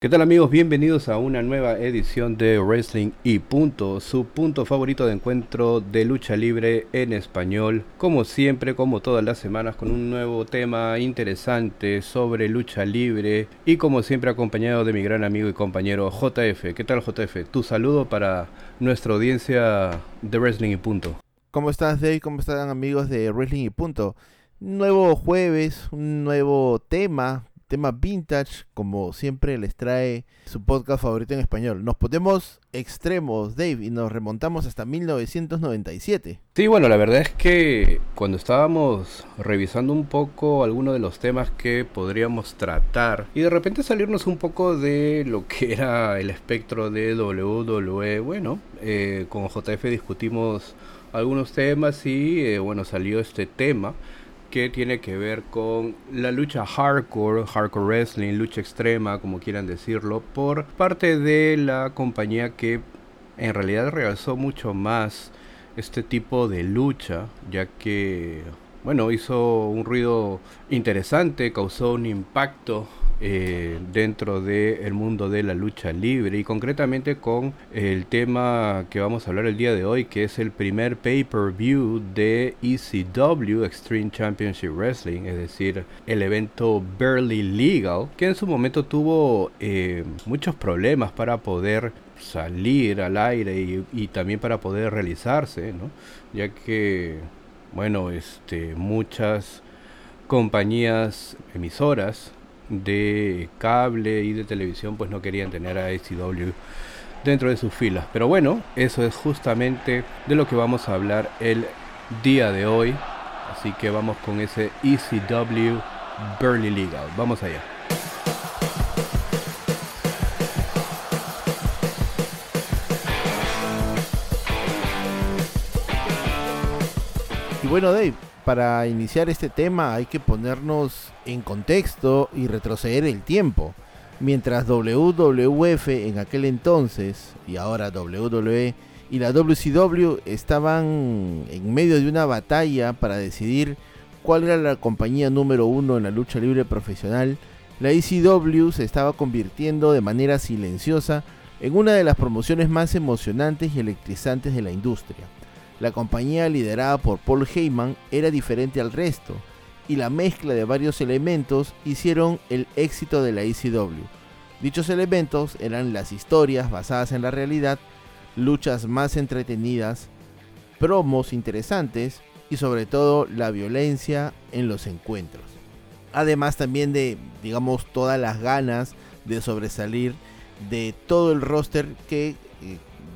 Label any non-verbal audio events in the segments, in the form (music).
¿Qué tal amigos? Bienvenidos a una nueva edición de Wrestling y Punto, su punto favorito de encuentro de lucha libre en español. Como siempre, como todas las semanas, con un nuevo tema interesante sobre lucha libre y como siempre acompañado de mi gran amigo y compañero JF. ¿Qué tal JF? Tu saludo para nuestra audiencia de Wrestling y Punto. ¿Cómo estás Dave? ¿Cómo están amigos de Wrestling y Punto? Nuevo jueves, un nuevo tema tema vintage, como siempre les trae su podcast favorito en español. Nos ponemos extremos, Dave, y nos remontamos hasta 1997. Sí, bueno, la verdad es que cuando estábamos revisando un poco algunos de los temas que podríamos tratar y de repente salirnos un poco de lo que era el espectro de WWE, bueno, eh, con JF discutimos algunos temas y eh, bueno, salió este tema que tiene que ver con la lucha hardcore, hardcore wrestling, lucha extrema, como quieran decirlo, por parte de la compañía que en realidad realzó mucho más este tipo de lucha, ya que, bueno, hizo un ruido interesante, causó un impacto eh, dentro del mundo de la lucha libre y concretamente con el tema que vamos a hablar el día de hoy que es el primer pay-per-view de ECW Extreme Championship Wrestling es decir el evento Barely Legal que en su momento tuvo eh, muchos problemas para poder salir al aire y, y también para poder realizarse ¿no? ya que bueno este muchas compañías emisoras de cable y de televisión pues no querían tener a ECW dentro de sus filas. Pero bueno, eso es justamente de lo que vamos a hablar el día de hoy. Así que vamos con ese ECW Burley Legal. Vamos allá. Bueno, Dave, para iniciar este tema hay que ponernos en contexto y retroceder el tiempo. Mientras WWF en aquel entonces y ahora WWE y la WCW estaban en medio de una batalla para decidir cuál era la compañía número uno en la lucha libre profesional, la ECW se estaba convirtiendo de manera silenciosa en una de las promociones más emocionantes y electrizantes de la industria. La compañía liderada por Paul Heyman era diferente al resto, y la mezcla de varios elementos hicieron el éxito de la ECW. Dichos elementos eran las historias basadas en la realidad, luchas más entretenidas, promos interesantes y sobre todo la violencia en los encuentros. Además también de, digamos, todas las ganas de sobresalir de todo el roster que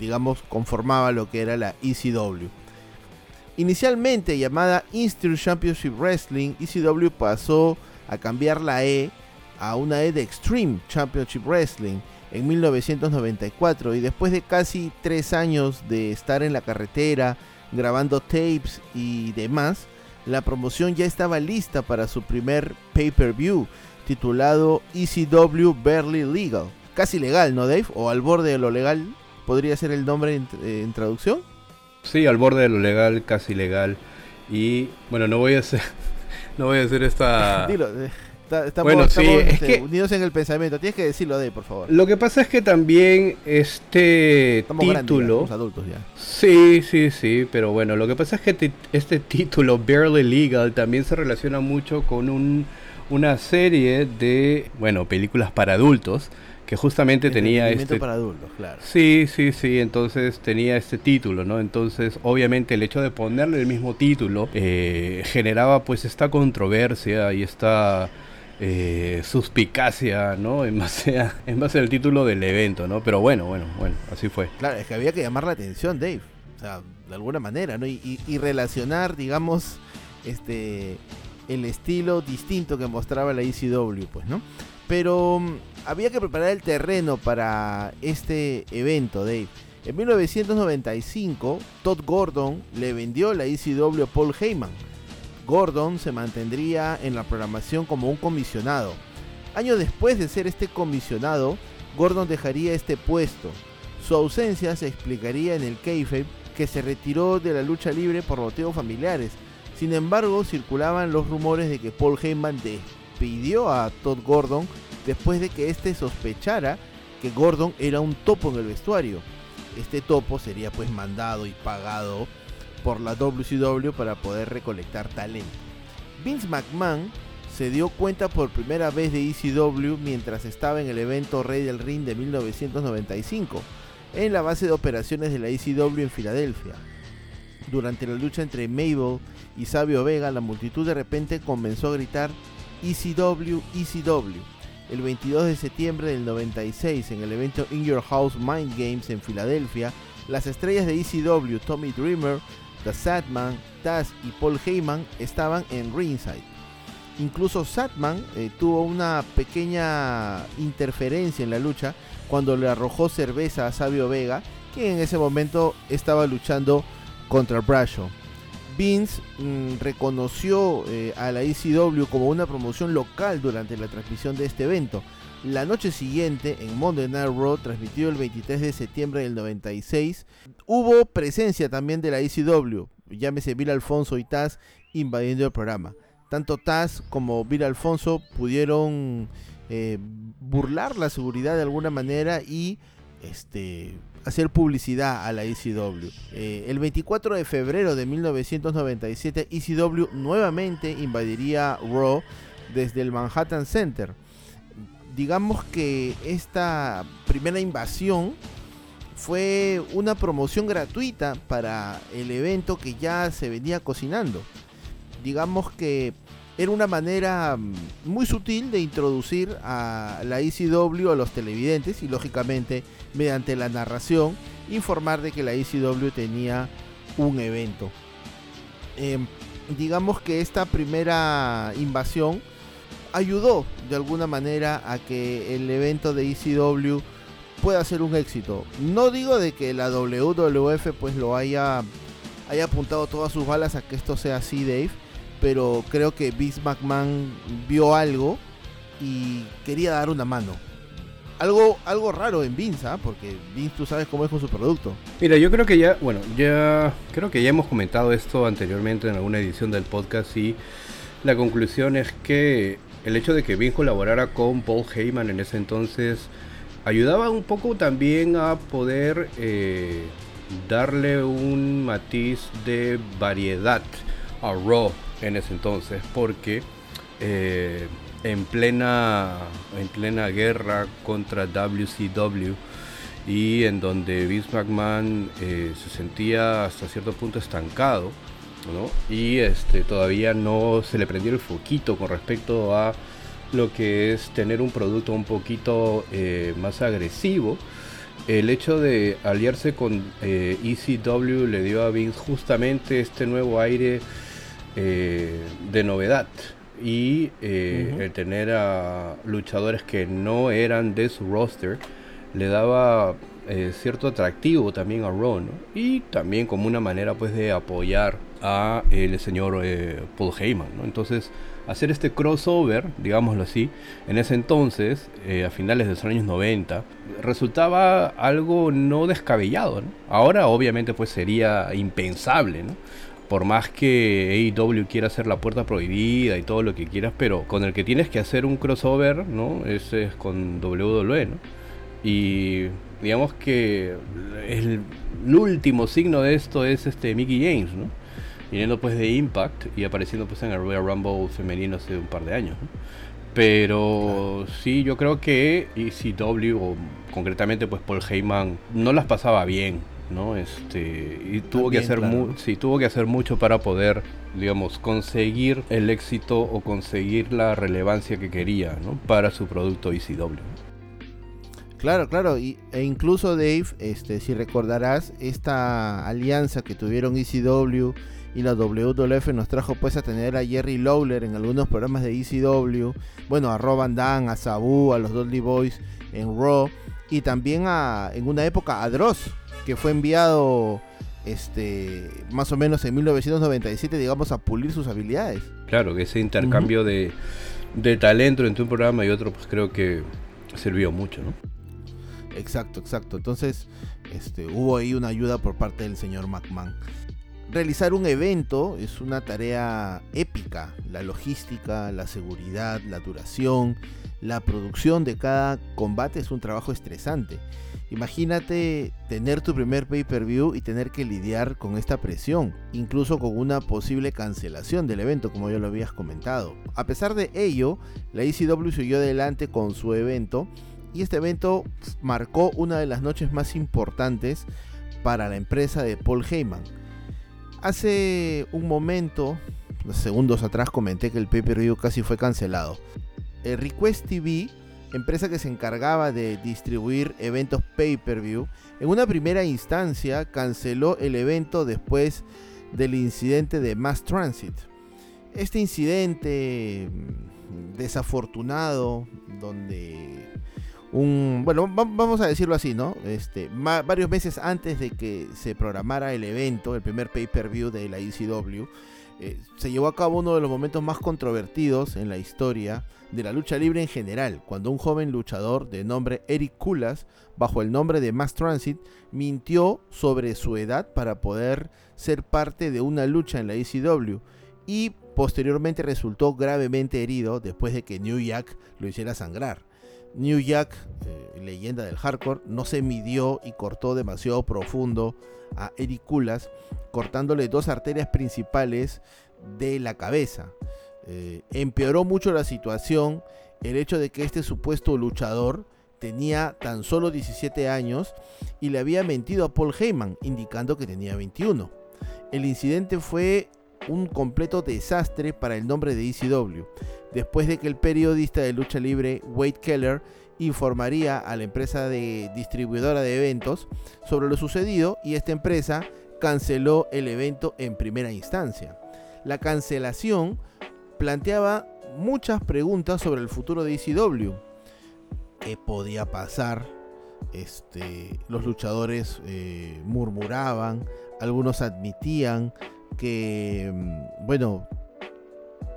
digamos, conformaba lo que era la ECW. Inicialmente llamada Institute Championship Wrestling, ECW pasó a cambiar la E a una E de Extreme Championship Wrestling en 1994 y después de casi tres años de estar en la carretera grabando tapes y demás, la promoción ya estaba lista para su primer pay-per-view titulado ECW Barely Legal. Casi legal, ¿no Dave? O al borde de lo legal podría ser el nombre en, traducción. Sí, al borde de lo legal, casi legal. Y bueno, no voy a hacer, (laughs) no voy a hacer esta. (laughs) Dilo, eh, estamos, bueno, sí, este, unidos en el pensamiento. Tienes que decirlo de, por favor. Lo que pasa es que también este título. adultos ya. Sí, sí, sí, pero bueno, lo que pasa es que este título, Barely Legal, también se relaciona mucho con un, una serie de, bueno, películas para adultos que justamente tenía este para adultos, claro. Sí, sí, sí, entonces tenía este título, ¿no? Entonces, obviamente el hecho de ponerle el mismo título eh, generaba pues esta controversia y esta eh, suspicacia, ¿no? (laughs) En base, a, en base al título del evento, ¿no? Pero bueno, bueno, bueno, así fue. Claro, es que había que llamar la atención, Dave. O sea, de alguna manera, ¿no? Y, y relacionar, digamos, este el estilo distinto que mostraba la ECW, pues, ¿no? Pero mm, había que preparar el terreno para este evento, Dave. En 1995, Todd Gordon le vendió la ECW a Paul Heyman. Gordon se mantendría en la programación como un comisionado. Años después de ser este comisionado, Gordon dejaría este puesto. Su ausencia se explicaría en el kayfabe que se retiró de la lucha libre por motivos familiares. Sin embargo, circulaban los rumores de que Paul Heyman despidió a Todd Gordon después de que éste sospechara que Gordon era un topo en el vestuario. Este topo sería pues mandado y pagado por la WCW para poder recolectar talento. Vince McMahon se dio cuenta por primera vez de ECW mientras estaba en el evento Rey del Ring de 1995, en la base de operaciones de la ECW en Filadelfia. Durante la lucha entre Mabel y Sabio Vega, la multitud de repente comenzó a gritar ECW, ECW. El 22 de septiembre del 96, en el evento In Your House Mind Games en Filadelfia, las estrellas de ECW, Tommy Dreamer, The Sadman, Taz y Paul Heyman estaban en ringside. Incluso Satman eh, tuvo una pequeña interferencia en la lucha cuando le arrojó cerveza a Sabio Vega, que en ese momento estaba luchando contra Brasho. Vince mm, reconoció eh, a la ECW como una promoción local durante la transmisión de este evento. La noche siguiente, en Monday Night Raw, transmitido el 23 de septiembre del 96, hubo presencia también de la ECW, llámese Bill Alfonso y Taz, invadiendo el programa. Tanto Taz como Bill Alfonso pudieron eh, burlar la seguridad de alguna manera y este, hacer publicidad a la ECW. Eh, el 24 de febrero de 1997, ECW nuevamente invadiría Raw desde el Manhattan Center digamos que esta primera invasión fue una promoción gratuita para el evento que ya se venía cocinando. Digamos que era una manera mm, muy sutil de introducir a la ECW a los televidentes y lógicamente mediante la narración informar de que la ECW tenía un evento. Em, digamos que esta primera invasión ayudó de alguna manera a que el evento de ECW pueda ser un éxito. No digo de que la WWF pues lo haya, haya apuntado todas sus balas a que esto sea así, Dave, pero creo que Vince McMahon vio algo y quería dar una mano. Algo, algo raro en Vince, ¿ah? porque Vince tú sabes cómo es con su producto. Mira, yo creo que ya, bueno, ya creo que ya hemos comentado esto anteriormente en alguna edición del podcast y la conclusión es que el hecho de que Vince colaborara con Paul Heyman en ese entonces ayudaba un poco también a poder eh, darle un matiz de variedad a Raw en ese entonces, porque eh, en plena en plena guerra contra WCW y en donde Vince McMahon eh, se sentía hasta cierto punto estancado, y este, todavía no se le prendió el foquito con respecto a lo que es tener un producto un poquito eh, más agresivo. El hecho de aliarse con ECW eh, le dio a Vince justamente este nuevo aire de novedad y el tener a luchadores que no eran de su roster le daba cierto atractivo también a Raw y también como una manera pues de apoyar a el señor eh, Paul Heyman. Entonces, hacer este crossover, digámoslo así, en ese entonces, eh, a finales de los años 90, resultaba algo no descabellado. Ahora, obviamente, pues sería impensable, por más que AEW quiera hacer la puerta prohibida y todo lo que quieras, pero con el que tienes que hacer un crossover, ¿no? Ese es con WWE, ¿no? Y digamos que el, el, último signo de esto es este Mickey James, ¿no? viniendo pues de Impact y apareciendo pues en el Royal Rumble femenino hace un par de años. Pero sí, yo creo que ECW, o concretamente pues Paul Heyman, no las pasaba bien, ¿no? Este, y tuvo que hacer sí, tuvo que hacer mucho para poder, digamos, conseguir el éxito o conseguir la relevancia que quería, ¿no? Para su producto ECW. Claro, claro, y, e incluso Dave, este, si recordarás esta alianza que tuvieron ECW y la WWF nos trajo pues a tener a Jerry Lawler en algunos programas de ECW, bueno, a Rob Van a Sabu, a los Dudley Boys en Raw y también a, en una época a Dross, que fue enviado este más o menos en 1997, digamos, a pulir sus habilidades. Claro, que ese intercambio de, de talento entre un programa y otro, pues creo que sirvió mucho, ¿no? Exacto, exacto. Entonces, este, hubo ahí una ayuda por parte del señor McMahon. Realizar un evento es una tarea épica. La logística, la seguridad, la duración, la producción de cada combate es un trabajo estresante. Imagínate tener tu primer pay-per-view y tener que lidiar con esta presión, incluso con una posible cancelación del evento, como ya lo habías comentado. A pesar de ello, la ECW siguió adelante con su evento y este evento marcó una de las noches más importantes para la empresa de Paul Heyman. Hace un momento, segundos atrás, comenté que el pay-per-view casi fue cancelado. El Request TV empresa que se encargaba de distribuir eventos pay-per-view, en una primera instancia canceló el evento después del incidente de Mass Transit. Este incidente mm, desafortunado, donde un, bueno, vamos a decirlo así, ¿no? Este, varios meses antes de que se programara el evento, el primer pay-per-view de la ECW, eh, se llevó a cabo uno de los momentos más controvertidos en la historia de la lucha libre en general, cuando un joven luchador de nombre Eric Kulas, bajo el nombre de Mass Transit, mintió sobre su edad para poder ser parte de una lucha en la ECW y posteriormente resultó gravemente herido después de que New Jack lo hiciera sangrar. New Jack, eh, leyenda del hardcore, no se midió y cortó demasiado profundo a Eric Kulas, cortándole dos arterias principales de la cabeza. Eh, empeoró mucho la situación el hecho de que este supuesto luchador tenía tan solo 17 años y le había mentido a Paul Heyman, indicando que tenía 21. El incidente fue un completo desastre para el nombre de ECW, después de que el periodista de lucha libre Wade Keller informaría a la empresa de distribuidora de eventos sobre lo sucedido y esta empresa canceló el evento en primera instancia. La cancelación planteaba muchas preguntas sobre el futuro de ECW. ¿Qué podía pasar? Este, los luchadores eh, murmuraban, algunos admitían que, mm, bueno,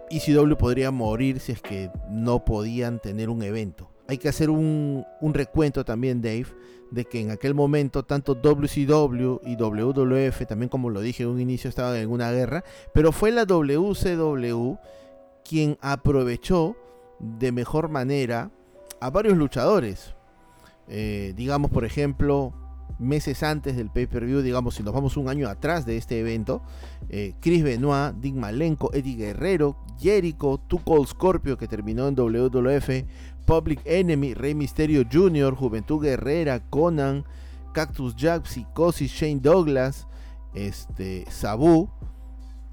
ECW podría morir si es que no podían tener un evento. Hay que hacer un, recuento también, Dave, de que en aquel momento tanto WCW y WWF, también como lo dije en un inicio, estaban en una guerra, pero fue la WCW quien aprovechó de mejor manera a varios luchadores. Eh, digamos, por ejemplo, meses antes del pay-per-view, digamos, si nos vamos un año atrás de este evento, eh, Chris Benoit, Dick Malenko, Eddie Guerrero, Jericho, Tuco Scorpio, que terminó en WWF, Public Enemy, Rey Mysterio Jr., Juventud Guerrera, Conan, Cactus Jack, Psicosis, Shane Douglas, este, Sabu,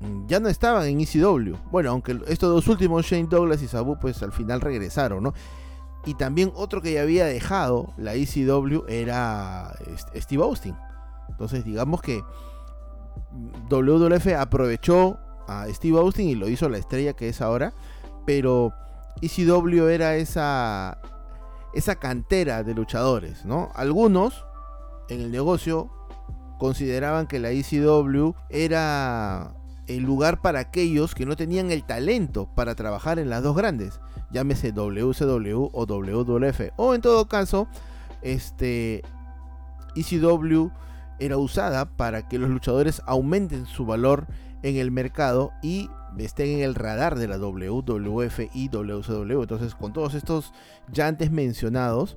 mm, ya no estaban en ECW. Bueno, aunque estos dos últimos, Shane Douglas y Sabu, pues al final regresaron, ¿no? Y también otro que ya había dejado la ECW era Steve Austin. Entonces digamos que WWF aprovechó a Steve Austin y lo hizo la estrella que es ahora. Pero ECW era esa, esa cantera de luchadores, ¿no? Algunos en el negocio consideraban que la ECW era el lugar para aquellos que no tenían el talento para trabajar en las dos grandes, llámese WCW o WWF, o en todo caso, este ECW era usada para que los luchadores aumenten su valor en el mercado y estén en el radar de la WWF y WCW. Entonces, con todos estos ya antes mencionados,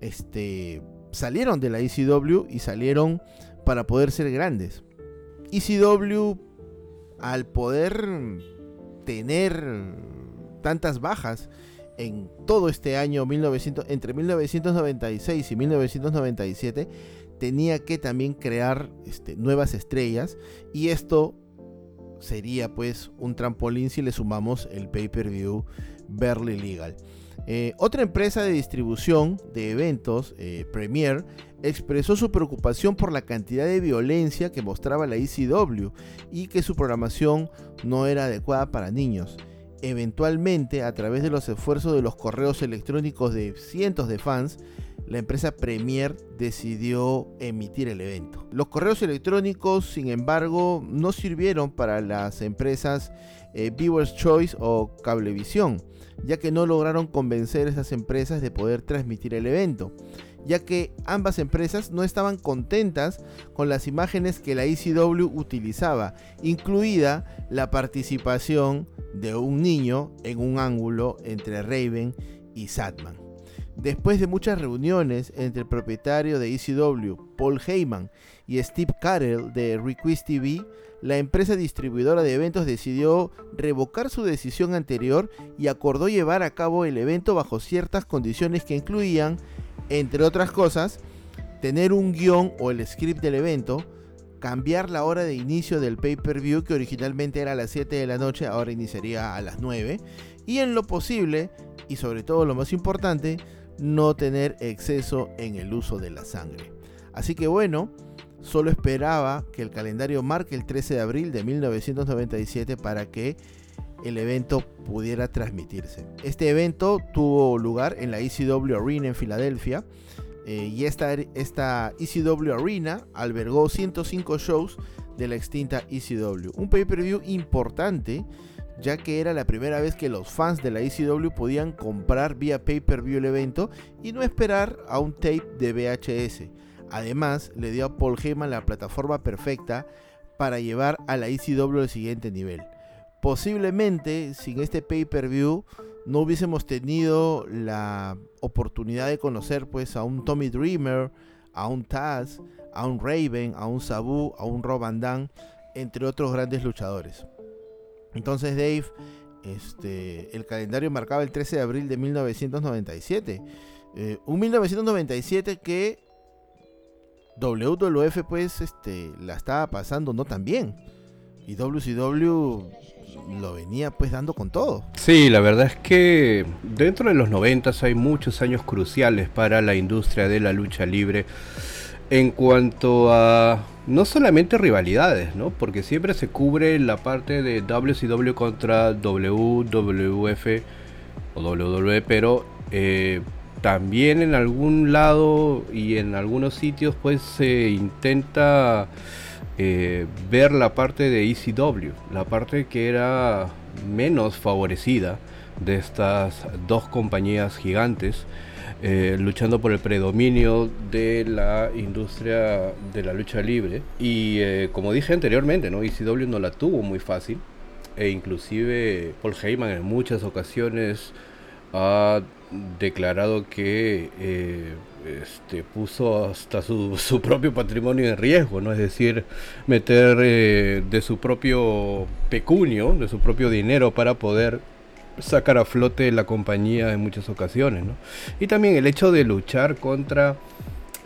este, salieron de la ECW y salieron para poder ser grandes. ECW al poder tener tantas bajas en todo este año 1900, entre 1996 y 1997 tenía que también crear este, nuevas estrellas y esto sería pues un trampolín si le sumamos el pay-per-view Berly Legal. Eh, otra empresa de distribución de eventos, eh, Premier, expresó su preocupación por la cantidad de violencia que mostraba la ECW y que su programación no era adecuada para niños. Eventualmente, a través de los esfuerzos de los correos electrónicos de cientos de fans, la empresa Premier decidió emitir el evento. Los correos electrónicos, sin embargo, no sirvieron para las empresas eh, Viewers Choice o Cablevisión, ya que no lograron convencer a esas empresas de poder transmitir el evento, ya que ambas empresas no estaban contentas con las imágenes que la ECW utilizaba, incluida la participación de un niño en un ángulo entre Raven y Satman. Después de muchas reuniones entre el propietario de ECW, Paul Heyman, y Steve Carell de Request TV, la empresa distribuidora de eventos decidió revocar su decisión anterior y acordó llevar a cabo el evento bajo ciertas condiciones que incluían, entre otras cosas, tener un guion o el script del evento, cambiar la hora de inicio del pay-per-view que originalmente era a las 7 de la noche, ahora iniciaría a las 9, y en lo posible, y sobre todo lo más importante, no tener exceso en el uso de la sangre. Así que bueno, solo esperaba que el calendario marque el 13 de abril de 1997 para que el evento pudiera transmitirse. Este evento tuvo lugar en la ECW Arena en Filadelfia eh, y esta, esta ECW Arena albergó 105 shows de la extinta ECW. Un pay-per-view importante ya que era la primera vez que los fans de la ECW podían comprar vía pay-per-view el evento y no esperar a un tape de VHS. Además, le dio a Paul Heyman la plataforma perfecta para llevar a la ECW al siguiente nivel. Posiblemente, sin este pay-per-view, no hubiésemos tenido la oportunidad de conocer pues a un Tommy Dreamer, a un Taz, a un Raven, a un Sabu, a un Rob Van entre otros grandes luchadores. Entonces Dave, este, el calendario marcaba el 13 de abril de 1997. Eh, un 1997 que WWF pues este, la estaba pasando no tan bien. Y WCW lo venía pues dando con todo. Sí, la verdad es que dentro de los 90 hay muchos años cruciales para la industria de la lucha libre en cuanto a no solamente rivalidades, ¿no? Porque siempre se cubre la parte de WCW contra WWF o WWE, pero eh, también en algún lado y en algunos sitios pues se intenta eh, ver la parte de ECW, la parte que era menos favorecida de estas dos compañías gigantes eh, luchando por el predominio de la industria de la lucha libre. Y eh, como dije anteriormente, ¿no? ECW no la tuvo muy fácil. E inclusive Paul Heyman en muchas ocasiones ha declarado que este, puso hasta su, propio patrimonio en riesgo, ¿no? Es decir, meter de su propio pecunio, de su propio dinero para poder sacar a flote la compañía en muchas ocasiones. ¿no? Y también el hecho de luchar contra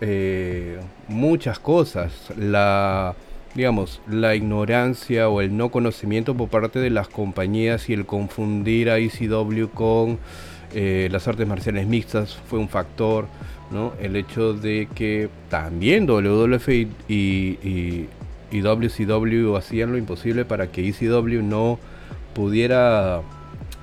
eh, muchas cosas, la digamos, la ignorancia o el no conocimiento por parte de las compañías y el confundir a ECW con eh, las artes marciales mixtas fue un factor, ¿no? El hecho de que también WWF y, y, y WCW hacían lo imposible para que ECW no pudiera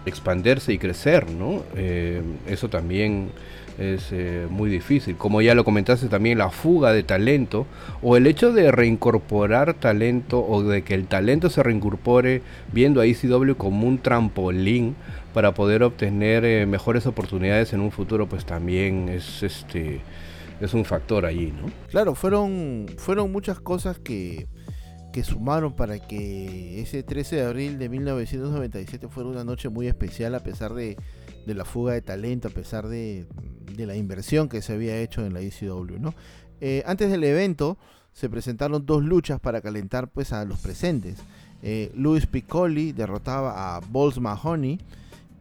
expandirse y crecer, ¿no? Eh, eso también es eh, muy difícil. Como ya lo comentaste también, la fuga de talento o el hecho de reincorporar talento o de que el talento se reincorpore viendo a ECW como un trampolín para poder obtener eh, mejores oportunidades en un futuro, pues también es este es un factor allí, ¿no? Claro, fueron fueron muchas cosas que que sumaron para que ese 13 de abril de 1997 fuera una noche muy especial a pesar de, la fuga de talento, a pesar de, la inversión que se había hecho en la ECW. ¿no? Eh, antes del evento se presentaron dos luchas para calentar pues, a los presentes. Eh, Luis Piccoli derrotaba a Balls Mahoney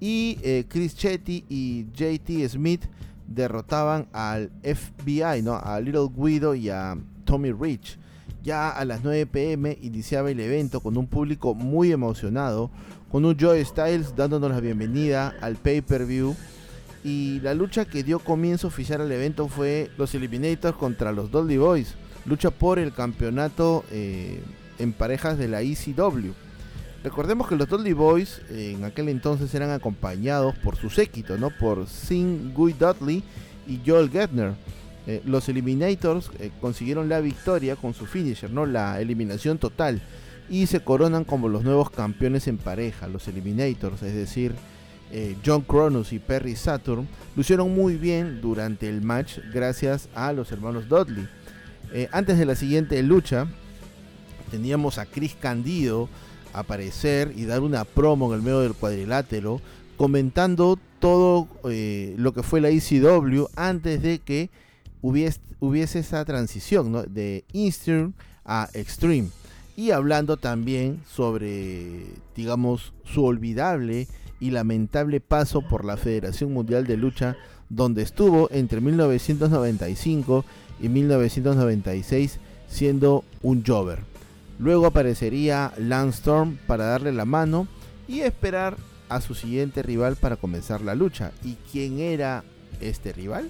y eh, Chris Chetty y JT Smith derrotaban al FBI, ¿no? a Little Guido y a Tommy Rich. Ya a las 9 pm iniciaba el evento con un público muy emocionado, con un Joe Styles dándonos la bienvenida al pay-per-view. Y la lucha que dio comienzo oficial al evento fue los Eliminators contra los Dudley Boys. Lucha por el campeonato eh, en parejas de la ECW. Recordemos que los Dudley Boys en aquel entonces eran acompañados por su séquito, ¿no? Por Sing Guy Dudley y Joel Gettner eh, los Eliminators eh, consiguieron la victoria con su finisher, ¿no? La eliminación total. Y se coronan como los nuevos campeones en pareja, los Eliminators. Es decir, eh, John Cronus y Perry Saturn, lucieron muy bien durante el match gracias a los hermanos Dudley. Eh, antes de la siguiente lucha, teníamos a Chris Candido aparecer y dar una promo en el medio del cuadrilátero comentando todo eh, lo que fue la ECW antes de que hubiese, esa transición de Eastern a Extreme y hablando también sobre, digamos, su olvidable y lamentable paso por la Federación Mundial de Lucha, donde estuvo entre 1995 y 1996 siendo un Jover. Luego aparecería Lance Storm para darle la mano y esperar a su siguiente rival para comenzar la lucha. ¿Y quién era este rival?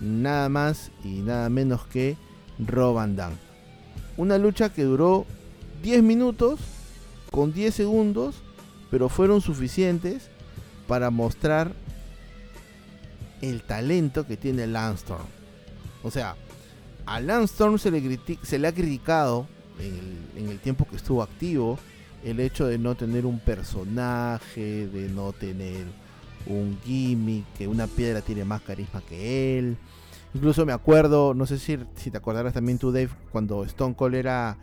Nada más y nada menos que Rob Una lucha que duró 10 minutos con 10 segundos, pero fueron suficientes para mostrar el talento que tiene Landstorm. O sea, a Landstorm se le, se le ha criticado en el, tiempo que estuvo activo el hecho de no tener un personaje, de no tener un gimmick, que una piedra tiene más carisma que él. Incluso me acuerdo, no sé si, si te acordarás también tú, Dave, cuando Stone Cold era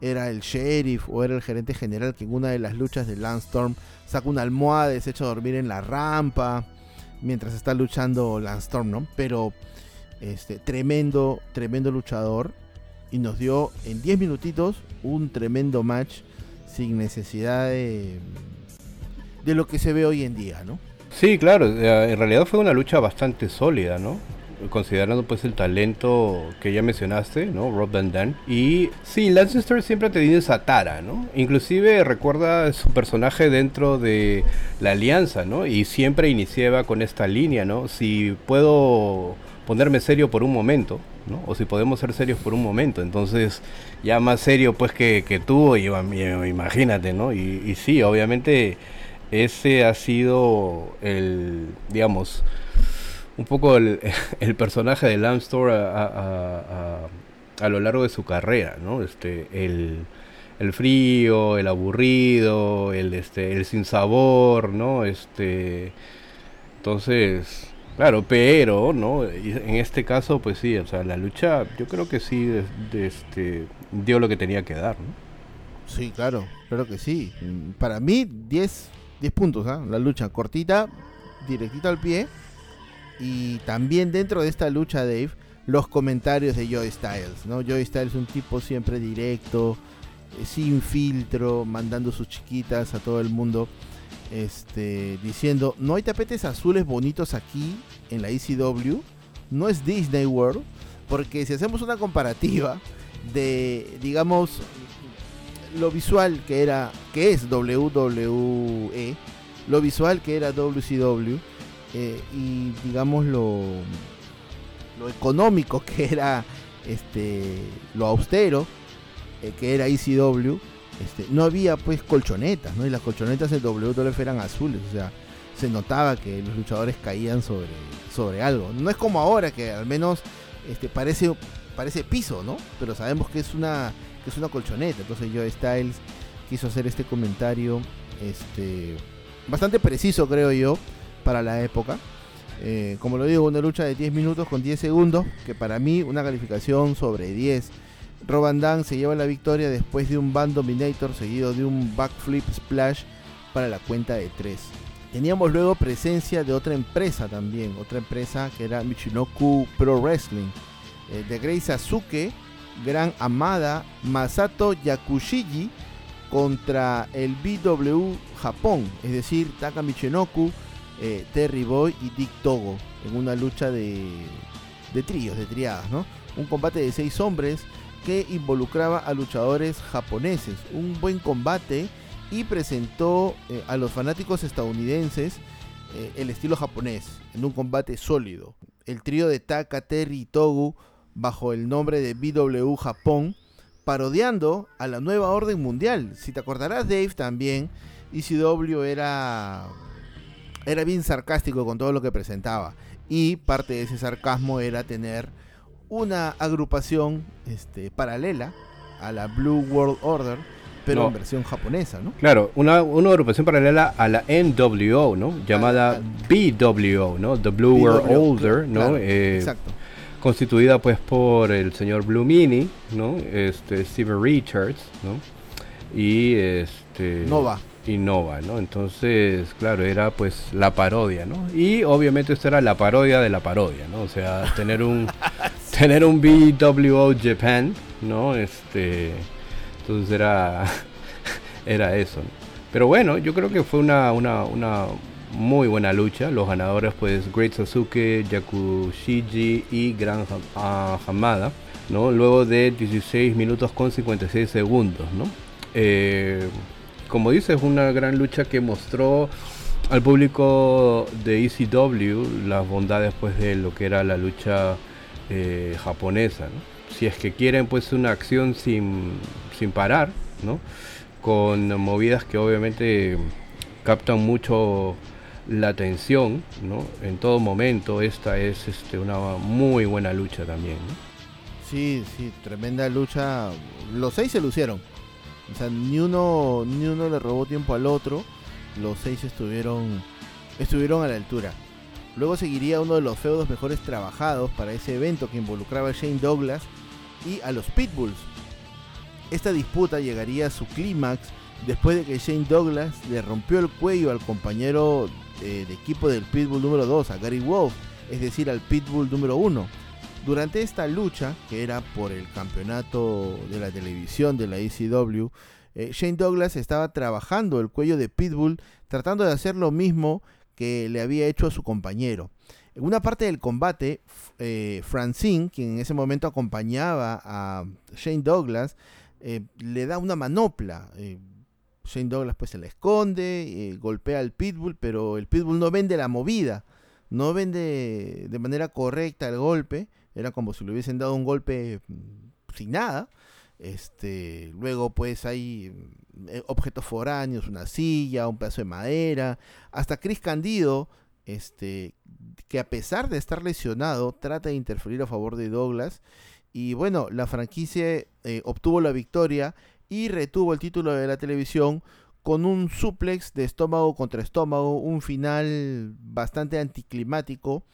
era el sheriff o era el gerente general que en una de las luchas de Landstorm saca una almohada y se echa a dormir en la rampa mientras está luchando Landstorm, ¿no? Pero este tremendo, tremendo luchador y nos dio en 10 minutitos un tremendo match sin necesidad de, de lo que se ve hoy en día, ¿no? Sí, claro, eh, en realidad fue una lucha bastante sólida, ¿no? Considerando pues el talento que ya mencionaste, ¿no? Rob Van Dam. Y sí, Lancaster siempre ha tenido esa tara, ¿no? Inclusive recuerda su personaje dentro de la alianza, ¿no? Y siempre iniciaba con esta línea, ¿no? Si puedo ponerme serio por un momento, ¿no? O si podemos ser serios por un momento. Entonces, ya más serio pues que, que tú, imagínate, ¿no? Y, y sí, obviamente ese ha sido el, digamos, un poco el, (laughs) personaje de Lamstor a, a, lo largo de su carrera, ¿no? Este, el, frío, el aburrido, el, este, el sin sabor, ¿no? Este, entonces, claro, pero, ¿no? en este caso, pues sí, o sea, la lucha, yo creo que sí, este, dio lo que tenía que dar, ¿no? Sí, claro, claro que sí. Para mí, 10, 10 puntos, ¿ah? La lucha cortita, directita al pie y también dentro de esta lucha, Dave, los comentarios de Joey Styles, ¿no? Joey Styles es un tipo siempre directo, eh, sin filtro, mandando sus chiquitas a todo el mundo, este, diciendo, no hay tapetes azules bonitos aquí en la ECW, no es Disney World, porque si hacemos una comparativa de, digamos, lo visual que era, que es WWE, lo visual que era WCW, eh, y digamos lo, lo económico que era este lo austero eh, que era ECW este, no había pues colchonetas ¿no? y las colchonetas de WWF eran azules o sea se notaba que los luchadores caían sobre, sobre algo. No es como ahora que al menos este, parece parece piso no pero sabemos que es una que es una colchoneta. Entonces Joe Styles quiso hacer este comentario este bastante preciso creo yo para la época. Eh, como lo digo, una lucha de 10 minutos con 10 segundos, que para mí una calificación sobre 10. Roban Dan se lleva la victoria después de un Band Dominator seguido de un Backflip Splash para la cuenta de 3. Teníamos luego presencia de otra empresa también, otra empresa que era Michinoku Pro Wrestling, eh, de Grace Sasuke, Gran Amada, Masato Yakushiji contra el BW Japón, es decir, Taka Michinoku, eh, Terry Boy y Dick Togo en una lucha de, de tríos, de triadas, ¿no? Un combate de seis hombres que involucraba a luchadores japoneses. Un buen combate y presentó eh, a los fanáticos estadounidenses eh, el estilo japonés en un combate sólido. El trío de Taka, Terry y Togo bajo el nombre de BW Japón parodiando a la nueva orden mundial. Si te acordarás Dave también, ECW era era bien sarcástico con todo lo que presentaba. Y parte de ese sarcasmo era tener una agrupación este, paralela a la Blue World Order pero en versión japonesa, ¿no? Claro, una, una agrupación paralela a la NWO, ¿no? Llamada BWO, ¿no? The Blue World Older, ¿no? Eh, exacto. Constituida pues por el señor Blue Mini, ¿no? Este, Steven Richards, ¿no? Y este... Nova y Nova, ¿no? Entonces, claro, era pues la parodia, ¿no? Y obviamente esto era la parodia de la parodia, ¿no? O sea, tener un (laughs) tener un BWO Japan, ¿no? Este, entonces era (laughs) era eso. Pero bueno, yo creo que fue una, una, una muy buena lucha. Los ganadores pues Great Sasuke, Yakushiji y Gran Hamada, ¿no? Luego de 16 minutos con 56 segundos, ¿no? Eh, como dices, una gran lucha que mostró al público de ECW las bondades pues de lo que era la lucha eh, japonesa. Si es que quieren pues una acción sin, sin parar, ¿no? con movidas que obviamente captan mucho la atención ¿no? en todo momento, esta es este, una muy buena lucha también. Sí, sí, tremenda lucha. Los seis se lucieron o sea, ni uno, ni uno le robó tiempo al otro. Los seis estuvieron, estuvieron a la altura. Luego seguiría uno de los feudos mejores trabajados para ese evento que involucraba a Shane Douglas y a los Pitbulls. Esta disputa llegaría a su clímax después de que Shane Douglas le rompió el cuello al compañero eh, de equipo del Pitbull número 2, a Gary Wolf, es decir, al Pitbull número 1. Durante esta lucha, que era por el campeonato de la televisión de la ECW, eh, Shane Douglas estaba trabajando el cuello de Pitbull, tratando de hacer lo mismo que le había hecho a su compañero. En una parte del combate, eh, Francine, quien en ese momento acompañaba a Shane Douglas, eh, le da una manopla. Shane Douglas pues se la esconde, golpea al Pitbull, pero el Pitbull no vende la movida, no vende de manera correcta el golpe era como si le hubiesen dado un golpe mm, sin nada. Este, luego pues hay mm, eh, objetos foráneos, una silla, un pedazo de madera, hasta Chris Candido, este, que a pesar de estar lesionado, trata de interferir a favor de Douglas. Y bueno, la franquicia eh, obtuvo la victoria y retuvo el título de la televisión con un suplex de estómago contra estómago, un final bastante anticlimático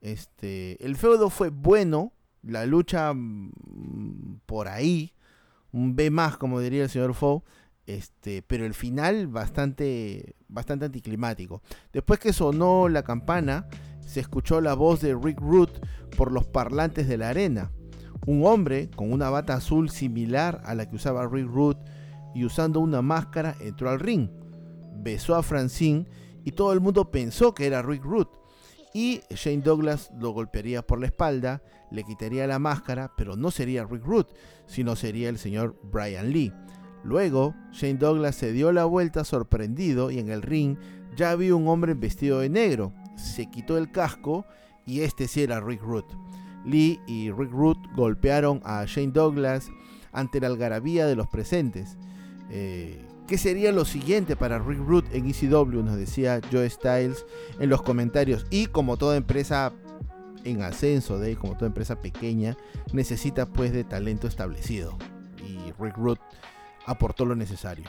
este, el feudo fue bueno, la lucha mm, por ahí, un B más, como diría el señor Fo, este, pero el final bastante, bastante anticlimático. Después que sonó la campana, se escuchó la voz de Rick Root por los parlantes de la arena. Un hombre con una bata azul similar a la que usaba Rick Root y usando una máscara entró al ring. Besó a Francine y todo el mundo pensó que era Rick Root y Shane Douglas lo golpearía por la espalda, le quitaría la máscara, pero no sería Rick Root, sino sería el señor Brian Lee. Luego, Shane Douglas se dio la vuelta sorprendido y en el ring ya había un hombre vestido de negro. Se quitó el casco y este sí era Rick Root. Lee y Rick Root golpearon a Shane Douglas ante la algarabía de los presentes. Eh, ¿Qué sería lo siguiente para Rick Root en ECW? Nos decía Joe Styles en los comentarios. Y como toda empresa en ascenso, de como toda empresa pequeña, necesita pues de talento establecido. Y Rick Root aportó lo necesario.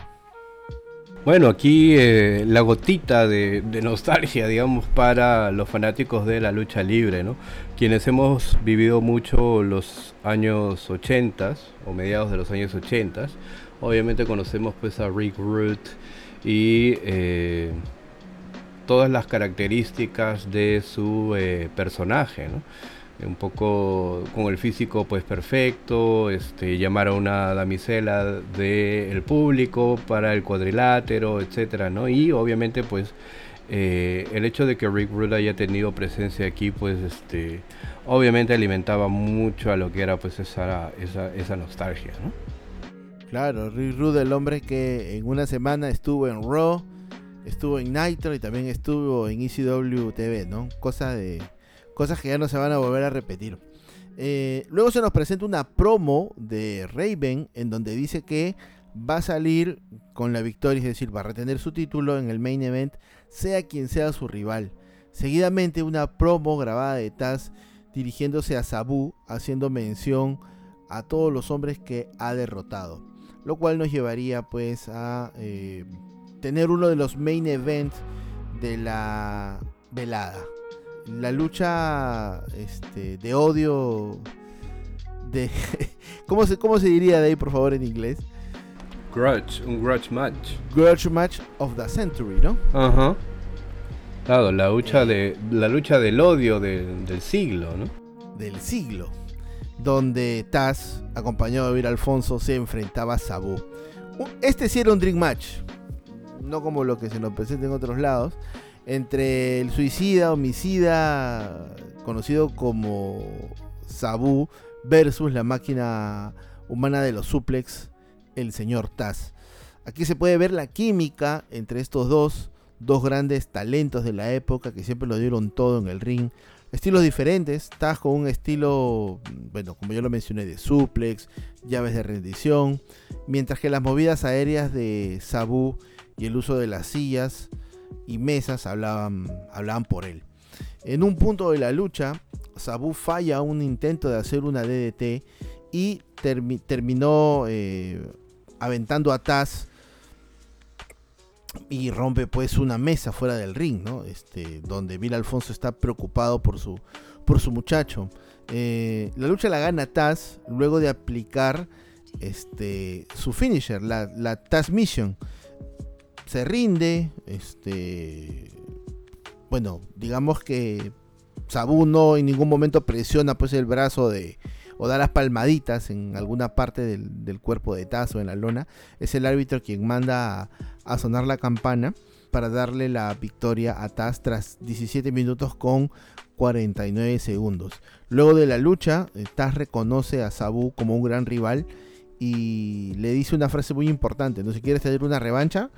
Bueno, aquí eh, la gotita de, nostalgia, digamos, para los fanáticos de la lucha libre, ¿no? Quienes hemos vivido mucho los años 80 o mediados de los años 80 Obviamente conocemos pues a Rick Root y eh, todas las características de su eh, personaje, un poco con el físico pues perfecto, este, llamar a una damisela del público para el cuadrilátero, etcétera, ¿no? Y obviamente pues eh, el hecho de que Rick Root haya tenido presencia aquí pues este obviamente alimentaba mucho a lo que era pues esa, nostalgia, ¿no? Claro, Rick Rude, el hombre que en una semana estuvo en Raw, estuvo en Nitro y también estuvo en ECW TV, ¿no? Cosas de cosas que ya no se van a volver a repetir. Eh, luego se nos presenta una promo de Raven en donde dice que va a salir con la victoria, es decir, va a retener su título en el main event, sea quien sea su rival. Seguidamente una promo grabada de Taz dirigiéndose a Sabu, haciendo mención a todos los hombres que ha derrotado. Lo cual nos llevaría pues a eh, tener uno de los main events de la velada. La lucha este, de odio de (laughs) ¿cómo se, ¿cómo se diría de ahí por favor en inglés? Grudge, un grudge match. Grudge match of the century, ¿no? Ajá. Claro, la lucha de la lucha del odio del siglo, ¿no? Del siglo donde Taz, acompañado de Vir Alfonso, se enfrentaba a Sabu. Este sí era un Dream Match, no como lo que se nos presenta en otros lados, entre el suicida, homicida, conocido como Sabu, versus la máquina humana de los suplex, el señor Taz. Aquí se puede ver la química entre estos dos, dos grandes talentos de la época que siempre lo dieron todo en el ring estilos diferentes. Estás con un estilo, bueno, como yo lo mencioné, de suplex, llaves de rendición, mientras que las movidas aéreas de Sabu y el uso de las sillas y mesas hablaban, hablaban por él. En un punto de la lucha, Sabu falla un intento de hacer una DDT y terminó eh, aventando a Taz y rompe pues una mesa fuera del ring, ¿no? Este, donde Bill Alfonso está preocupado por su, por su muchacho. Eh, la lucha la gana Taz luego de aplicar este, su finisher, la, la Taz Mission. Se rinde, este, bueno, digamos que Sabu no en ningún momento presiona pues el brazo de, o da las palmaditas en alguna parte del, cuerpo de Taz o en la lona, es el árbitro quien manda sonar la campana para darle la victoria a Taz tras 17 minutos con 49 segundos. Luego de la lucha, eh, Taz reconoce a Sabu como un gran rival y le dice una frase muy importante, no si quieres tener una revancha,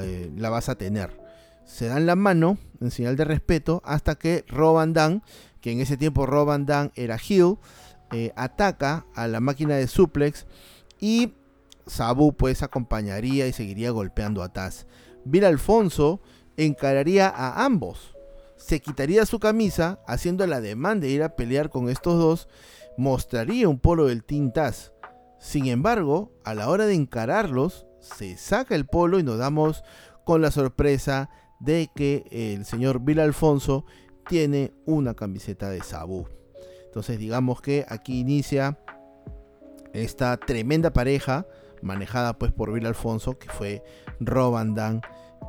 eh, la vas a tener. Se dan la mano en señal de respeto hasta que Roban Dan, que en ese tiempo Roban Dan era Hill, eh, ataca a la máquina de suplex y Sabu pues acompañaría y seguiría golpeando a Taz. Bill Alfonso encararía a ambos. Se quitaría su camisa, haciendo la demanda de ir a pelear con estos dos, mostraría un polo del Team Taz. Sin embargo, a la hora de encararlos, se saca el polo y nos damos con la sorpresa de que el señor Bill Alfonso tiene una camiseta de Sabu. Entonces digamos que aquí inicia esta tremenda pareja manejada pues por Bill Alfonso que fue Roban Dan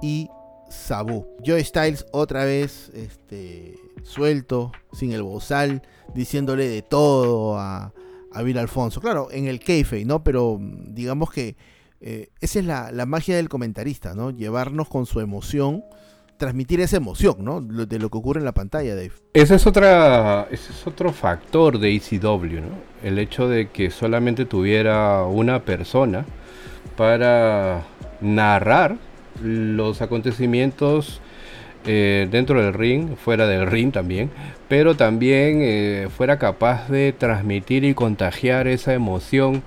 y Sabu. Joe Styles otra vez este, suelto, sin el bozal, diciéndole de todo a, a Bill Alfonso. Claro, en el kayfabe, ¿no? Pero digamos que eh, esa es la, la, magia del comentarista, ¿no? Llevarnos con su emoción transmitir esa emoción, ¿no? De lo que ocurre en la pantalla, Dave. Ese es, otra, ese es otro factor de ECW, ¿no? El hecho de que solamente tuviera una persona para narrar los acontecimientos eh, dentro del ring, fuera del ring también, pero también eh, fuera capaz de transmitir y contagiar esa emoción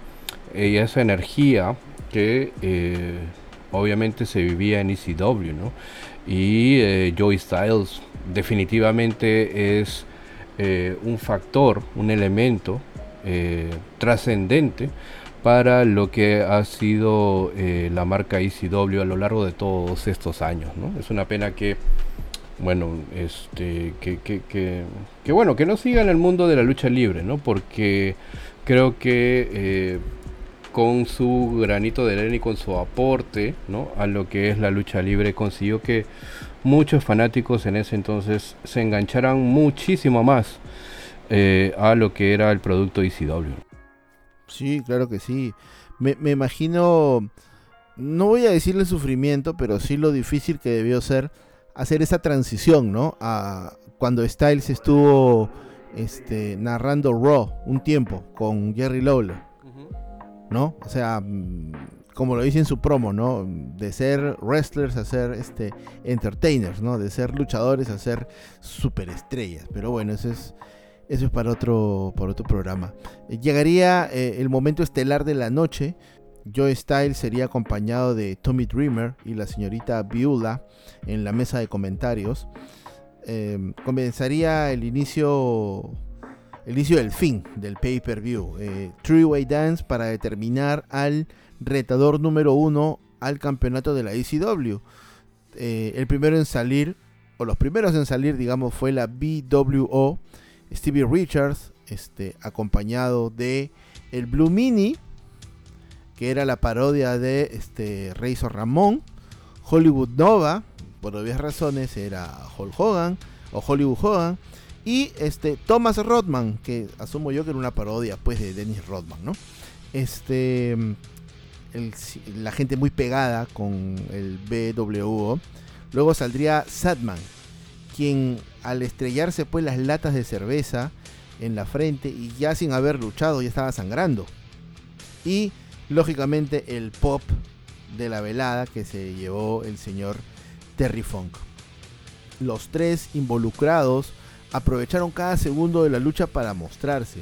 eh, y esa energía que obviamente se vivía en ECW, ¿no? Y eh, Styles definitivamente es eh, un factor, un elemento eh, trascendente para lo que ha sido la marca ECW a lo largo de todos estos años. Es una pena que, bueno, este, que, que, que, bueno, que no siga en el mundo de la lucha libre, ¿no? Porque creo que con su granito de arena y con su aporte ¿no? a lo que es la lucha libre consiguió que muchos fanáticos en ese entonces se engancharan muchísimo más eh, a lo que era el producto ECW. Sí, claro que sí. Me, me imagino, no voy a decirle sufrimiento, pero sí lo difícil que debió ser hacer esa transición, ¿no? A cuando Styles estuvo este, narrando Raw un tiempo con Jerry Lawler ¿no? O sea, mm, como lo dice en su promo, ¿no? De ser wrestlers a ser este, entertainers, ¿no? De ser luchadores a ser superestrellas. Pero bueno, eso es, eso es para, otro, para otro programa. Eh, llegaría eh, el momento estelar de la noche. Joe Styles sería acompañado de Tommy Dreamer y la señorita Viula en la mesa de comentarios. Em, comenzaría el inicio el inicio del fin del pay-per-view. Eh, Three-Way Dance para determinar al retador número uno al campeonato de la ECW. Eh, el primero en salir, o los primeros en salir, digamos, fue la BWO, Stevie Richards, este, acompañado de el Blue Mini, que era la parodia de este, Razor Ramón, Hollywood Nova, por obvias razones era Hulk Hogan o Hollywood Hogan, y este Thomas Rodman, que asumo yo que era una parodia pues de Dennis Rodman, ¿no? Este la gente muy pegada con el BWO. Luego saldría Sadman, quien al estrellarse pues las latas de cerveza en la frente y ya sin haber luchado ya estaba sangrando. Y lógicamente el pop de la velada que se llevó el señor Terry Funk. Los tres involucrados aprovecharon cada segundo de la lucha para mostrarse.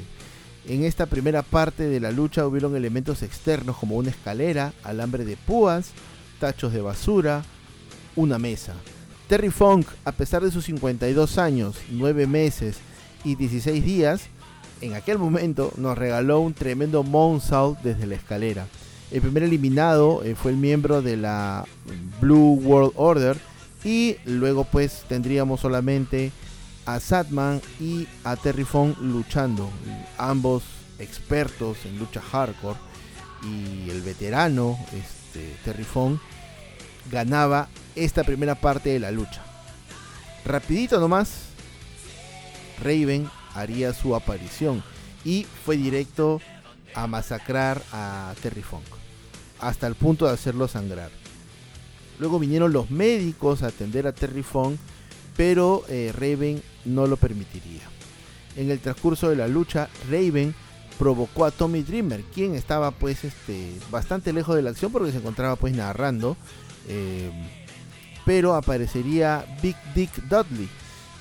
En esta primera parte de la lucha hubieron elementos externos como una escalera, alambre de púas, tachos de basura, una mesa. Terry Funk, a pesar de sus 52 años, 9 meses y 16 días, en aquel momento nos regaló un tremendo moonsault desde la escalera. El primer eliminado eh, fue el miembro de la Blue World Order y luego pues tendríamos solamente a Satman y a Terry Fong luchando, ambos expertos en lucha hardcore y el veterano este, Terry Fong ganaba esta primera parte de la lucha. Rapidito nomás, Raven haría su aparición y fue directo a masacrar a Terry Funk hasta el punto de hacerlo sangrar. Luego vinieron los médicos a atender a Terry Funk pero eh, Raven no lo permitiría. En el transcurso de la lucha, Raven provocó a Tommy Dreamer, quien estaba pues este, bastante lejos de la acción porque se encontraba pues narrando. Eh, pero aparecería Big Dick Dudley,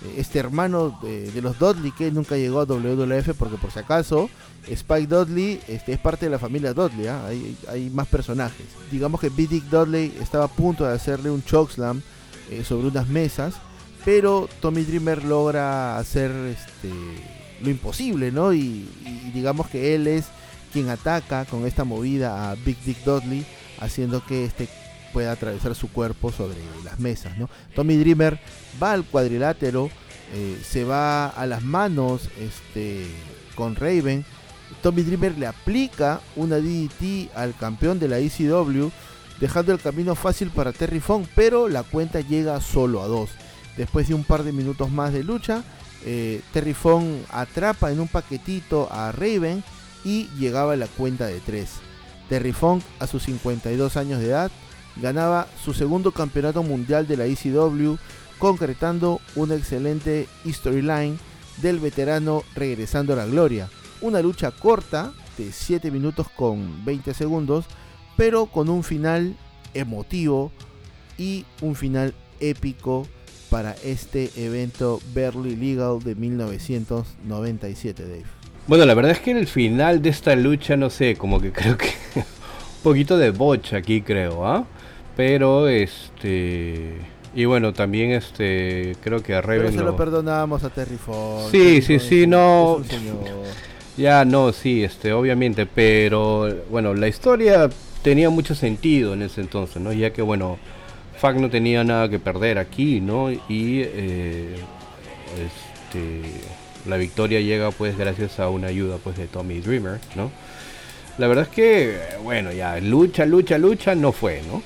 eh, este hermano de, los Dudley que nunca llegó a WWF porque por si acaso Spike Dudley este, es parte de la familia Dudley, ¿ah? hay, más personajes. Digamos que Big Dick Dudley estaba a punto de hacerle un chokeslam sobre unas mesas pero Tommy Dreamer logra hacer este, lo imposible, ¿no? Y, digamos que él es quien ataca con esta movida a Big Dick Dudley, haciendo que este pueda atravesar su cuerpo sobre las mesas, ¿no? Tommy Dreamer va al cuadrilátero, eh, se va a las manos este, con Raven. Tommy Dreamer le aplica una DDT al campeón de la ECW, dejando el camino fácil para Terry Funk, pero la cuenta llega solo a dos. Después de un par de minutos más de lucha, eh, Terry Fong atrapa en un paquetito a Raven y llegaba a la cuenta de 3. Terry Fong, a sus 52 años de edad, ganaba su segundo campeonato mundial de la ECW, concretando una excelente storyline del veterano regresando a la gloria. Una lucha corta de 7 minutos con 20 segundos, pero con un final emotivo y un final épico para este evento Barely Legal de 1997, Dave. Bueno, la verdad es que en el final de esta lucha, no sé, como que creo que (laughs) un poquito de bocha aquí, creo, ¿ah? Pero este. Y bueno, también este. Creo que a Raven. Pero se lo, perdonamos a Terry Ford. Sí, sí, sí, no. Ya, no, sí, este, obviamente. Pero bueno, la historia tenía mucho sentido en ese entonces, ¿no? Ya que, bueno Fac no tenía nada que perder aquí, ¿no? Y eh, este, la victoria llega pues gracias a una ayuda pues de Tommy Dreamer, ¿no? La verdad es que, bueno, ya lucha, lucha, lucha no fue, ¿no?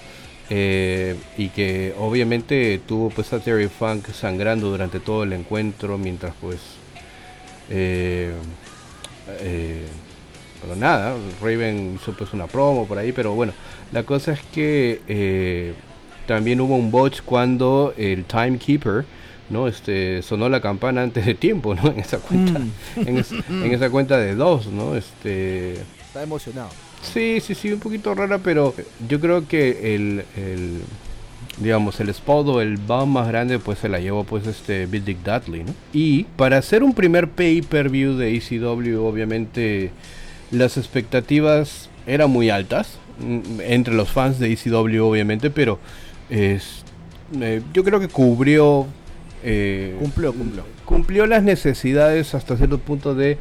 Eh, y que obviamente tuvo pues a Terry Funk sangrando durante todo el encuentro mientras pues eh, pero nada Raven hizo pues una promo por ahí pero bueno la cosa es que también hubo un botch cuando el timekeeper no este sonó la campana antes de tiempo no (laughs) en esa cuenta mm. en, esa cuenta de dos no este está emocionado. sí sí sí un poquito rara pero yo creo que el, digamos el spot o el bomb más grande pues se la llevó pues este Big Dick Dudley no y para hacer un primer pay per view de ECW obviamente las expectativas eran muy altas mm, entre los fans de ECW obviamente pero es, eh, yo creo que cubrió. Eh, cumplió, cumplió. cumplió las necesidades hasta cierto punto de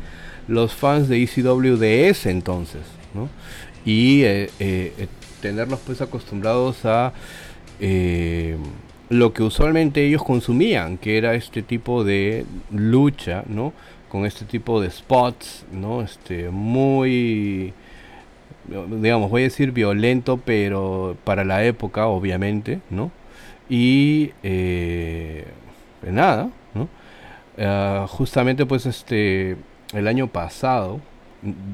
los fans de ECW de ese entonces, ¿no? Y eh, eh, tenerlos pues acostumbrados a lo que usualmente ellos consumían, que era este tipo de lucha, ¿no? Con este tipo de spots, ¿no? Este, muy, digamos, voy a decir violento, pero para la época, obviamente, ¿no? Y, eh, pues nada, ¿no? Ah, justamente, pues, este, el año pasado,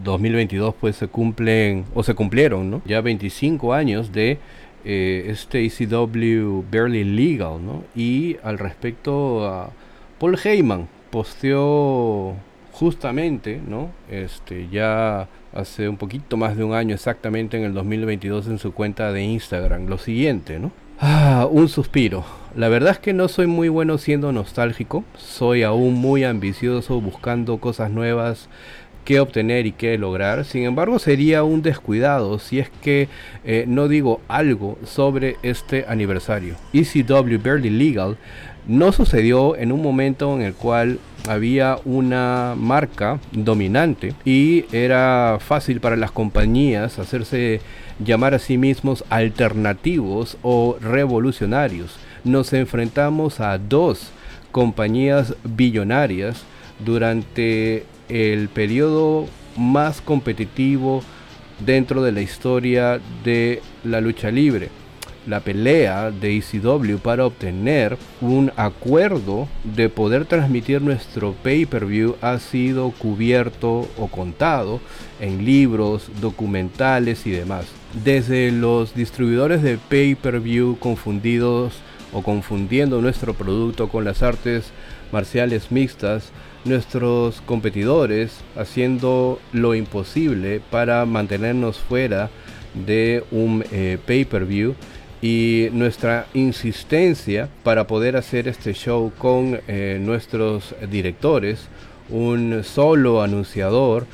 2022, pues, se cumplen, o se cumplieron, ¿no? Ya 25 años de eh, este ECW Barely Legal, ¿no? Y al respecto, Paul Heyman posteó justamente, ¿no? Este, ya hace un poquito más de un año exactamente en el 2022 en su cuenta de Instagram lo siguiente, ¿no? Ah, un suspiro. La verdad es que no soy muy bueno siendo nostálgico, soy aún muy ambicioso buscando cosas nuevas qué obtener y qué lograr. Sin embargo, sería un descuidado si es que eh, no digo algo sobre este aniversario. ECW Barely Legal no sucedió en un momento en el cual había una marca dominante y era fácil para las compañías hacerse llamar a sí mismos alternativos o revolucionarios. Nos enfrentamos a dos compañías billonarias durante el periodo más competitivo dentro de la historia de la lucha libre. La pelea de ECW para obtener un acuerdo de poder transmitir nuestro pay-per-view ha sido cubierto o contado en libros, documentales y demás. Desde los distribuidores de pay-per-view confundidos o confundiendo nuestro producto con las artes marciales mixtas, nuestros competidores haciendo lo imposible para mantenernos fuera de un eh, pay-per-view y nuestra insistencia para poder hacer este show con eh, nuestros directores, un solo anunciador,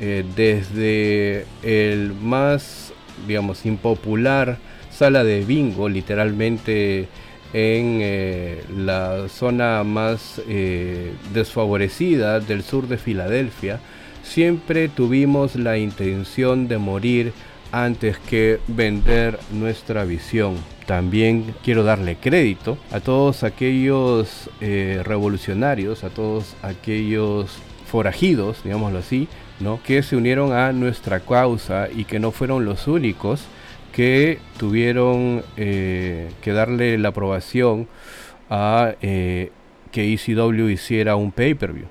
eh, desde el más, digamos, impopular sala de bingo, literalmente en eh, la zona más eh, desfavorecida del sur de Filadelfia, siempre tuvimos la intención de morir antes que vender nuestra visión. También quiero darle crédito a todos aquellos eh, revolucionarios, a todos aquellos forajidos, digámoslo así, ¿no? que se unieron a nuestra causa y que no fueron los únicos que tuvieron eh, que darle la aprobación a eh, que ECW hiciera un pay-per-view.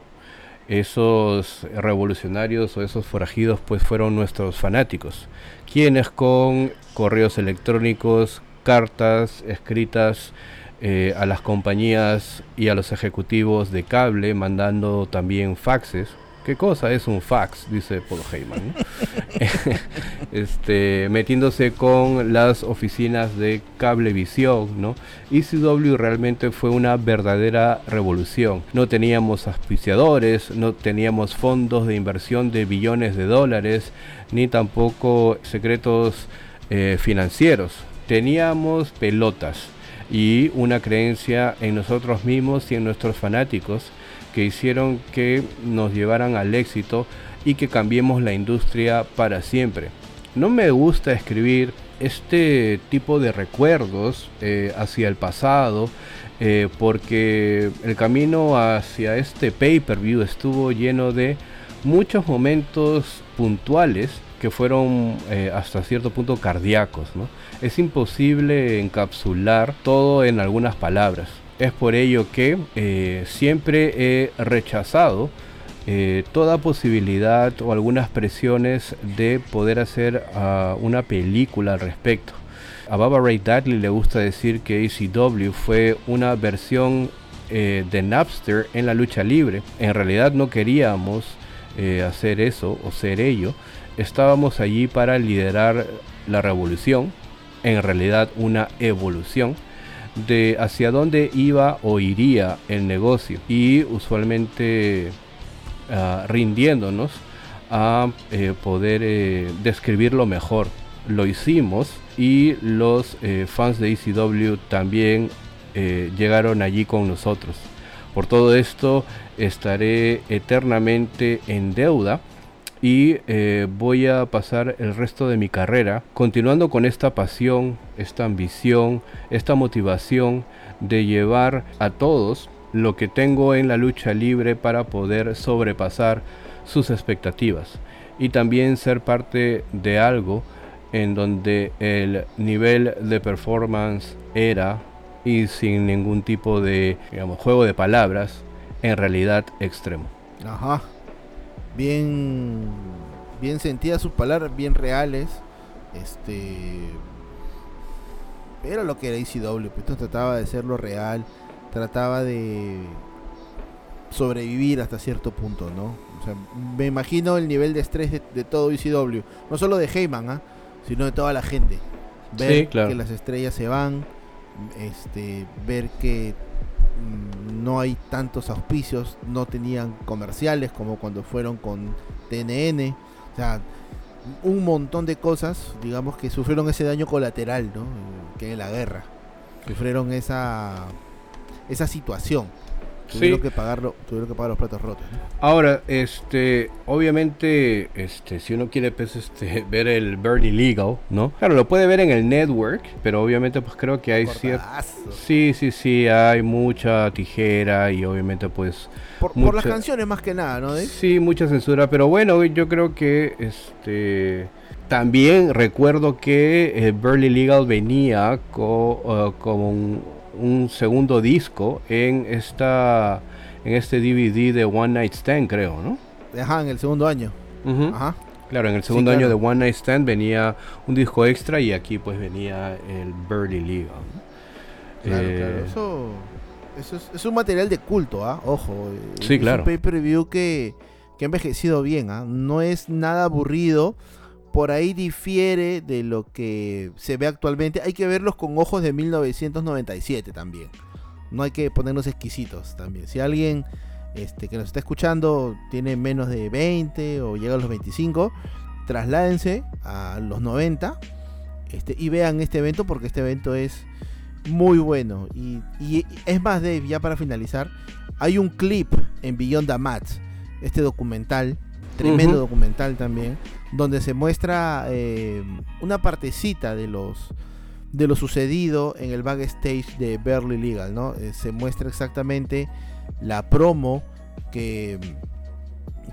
Esos revolucionarios o esos forajidos pues fueron nuestros fanáticos, quienes con correos electrónicos, cartas escritas eh, a las compañías y a los ejecutivos de cable, mandando también faxes, ¿Qué cosa es un fax? Dice Paul Heyman. (laughs) este, metiéndose con las oficinas de cablevisión, ¿no? ECW realmente fue una verdadera revolución. No teníamos auspiciadores, no teníamos fondos de inversión de billones de dólares, ni tampoco secretos eh, financieros. Teníamos pelotas y una creencia en nosotros mismos y en nuestros fanáticos que hicieron que nos llevaran al éxito y que cambiemos la industria para siempre. No me gusta escribir este tipo de recuerdos eh, hacia el pasado eh, porque el camino hacia este pay-per-view estuvo lleno de muchos momentos puntuales que fueron eh, hasta cierto punto cardíacos. Es imposible encapsular todo en algunas palabras. Es por ello que eh, siempre he rechazado eh, toda posibilidad o algunas presiones de poder hacer ah, una película al respecto. A Baba Ray Dudley le gusta decir que ECW fue una versión eh, de Napster en la lucha libre. En realidad no queríamos hacer eso o ser ello. Estábamos allí para liderar la revolución, en realidad una evolución de hacia dónde iba o iría el negocio y usualmente ah, rindiéndonos a eh, poder eh, describirlo mejor. Lo hicimos y los eh, fans de ECW también llegaron allí con nosotros. Por todo esto estaré eternamente en deuda y eh, voy a pasar el resto de mi carrera continuando con esta pasión, esta ambición, esta motivación de llevar a todos lo que tengo en la lucha libre para poder sobrepasar sus expectativas y también ser parte de algo en donde el nivel de performance era y sin ningún tipo de digamos, juego de palabras en realidad extremo. Ajá. Bien bien sentidas sus palabras, bien reales. Este era lo que era ECW, pues trataba de ser lo real, trataba de sobrevivir hasta cierto punto, ¿no? O sea, me imagino el nivel de estrés de, todo ECW, no solo de Heyman, ¿ah? sino de toda la gente. Ver que las estrellas se van, este, ver que no hay tantos auspicios, no tenían comerciales como cuando fueron con TNN, o sea, un montón de cosas, digamos, que sufrieron ese daño colateral, ¿no? Que es la guerra. Sufrieron esa, esa situación tuvieron que pagarlo, tuvieron que pagar los platos rotos. Ahora, este, obviamente, este, si uno quiere pues, este, (laughs) ver el Bernie Legal, ¿no? Claro, lo puede ver en el network, pero obviamente pues creo que hay cierto, sí, sí, sí, hay mucha tijera y obviamente pues por, las canciones más que nada, ¿no? Sí, mucha censura, pero bueno, yo creo que este también recuerdo que el Burley Legal venía uh, con un, un segundo disco en esta en este DVD de One Night Stand, creo, ¿no? Ajá, en el segundo año. Ajá. Claro, en el segundo año de One Night Stand venía un disco extra y aquí pues venía el Burley Legal. Claro, claro. Eh, eso, es, un material de culto, ¿ah? Ojo. Sí, claro. un pay-per-view que, que ha envejecido bien, ¿ah? No es nada aburrido por ahí difiere de lo que se ve actualmente. Hay que verlos con ojos de 1997 también. No hay que ponernos exquisitos también. Si alguien este, que nos está escuchando tiene menos de 20 o llega a los 25, trasládense a los 90 este, y vean este evento porque este evento es muy bueno. Y, es más, Dave, ya para finalizar, hay un clip en Beyond the Mats, este documental tremendo documental también, donde se muestra eh, una partecita de los de lo sucedido en el backstage de Berly Legal, ¿no? Eh, se muestra exactamente la promo que,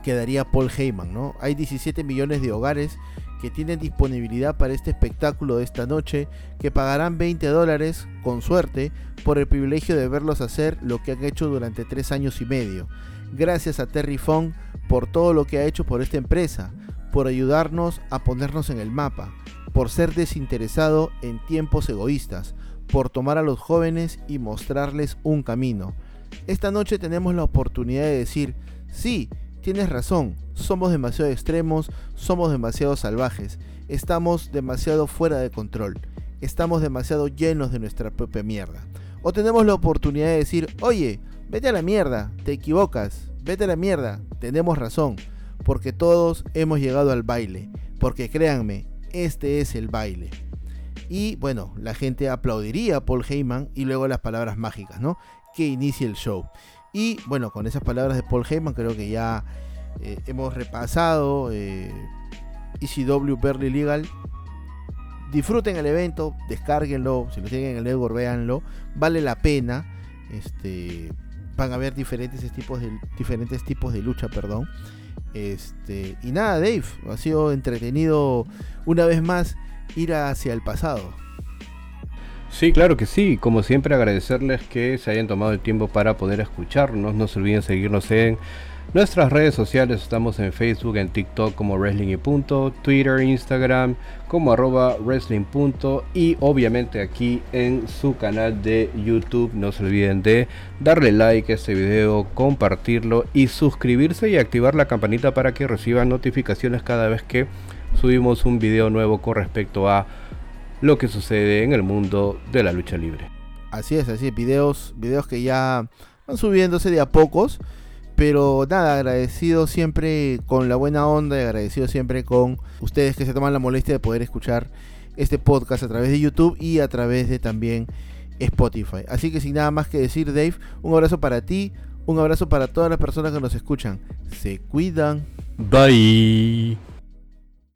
que daría Paul Heyman, ¿no? Hay 17 millones de hogares que tienen disponibilidad para este espectáculo de esta noche, que pagarán 20 dólares, con suerte, por el privilegio de verlos hacer lo que han hecho durante tres años y medio. Gracias a Terry Fong por todo lo que ha hecho por esta empresa, por ayudarnos a ponernos en el mapa, por ser desinteresado en tiempos egoístas, por tomar a los jóvenes y mostrarles un camino. Esta noche tenemos la oportunidad de decir, sí, tienes razón, somos demasiado extremos, somos demasiado salvajes, estamos demasiado fuera de control, estamos demasiado llenos de nuestra propia mierda. O tenemos la oportunidad de decir, oye, vete a la mierda, te equivocas, vete a la mierda, tenemos razón, porque todos hemos llegado al baile, porque créanme, este es el baile. Y bueno, la gente aplaudiría a Paul Heyman y luego las palabras mágicas, ¿no? Que inicie el show. Y bueno, con esas palabras de Paul Heyman creo que ya eh, hemos repasado eh, ECW Berly Legal. Disfruten el evento, descárguenlo, si lo tienen en el network, véanlo, vale la pena. Este, van a haber diferentes tipos de, diferentes tipos de lucha, perdón. Este, y nada, Dave, ha sido entretenido una vez más ir hacia el pasado. Sí, claro que sí. Como siempre, agradecerles que se hayan tomado el tiempo para poder escucharnos. No se olviden seguirnos en Nuestras redes sociales estamos en Facebook, en TikTok como Wrestling y Punto, Twitter, Instagram como arroba Wrestling Punto y obviamente aquí en su canal de YouTube. No se olviden de darle like a este video, compartirlo y suscribirse y activar la campanita para que reciban notificaciones cada vez que subimos un video nuevo con respecto a lo que sucede en el mundo de la lucha libre. Así es, así es, videos, videos que ya van subiéndose de a pocos pero nada, agradecido siempre con la buena onda y agradecido siempre con ustedes que se toman la molestia de poder escuchar este podcast a través de YouTube y a través de también Spotify. Así que sin nada más que decir, Dave, un abrazo para ti, Un abrazo para todas las personas que nos escuchan. Se cuidan. Bye.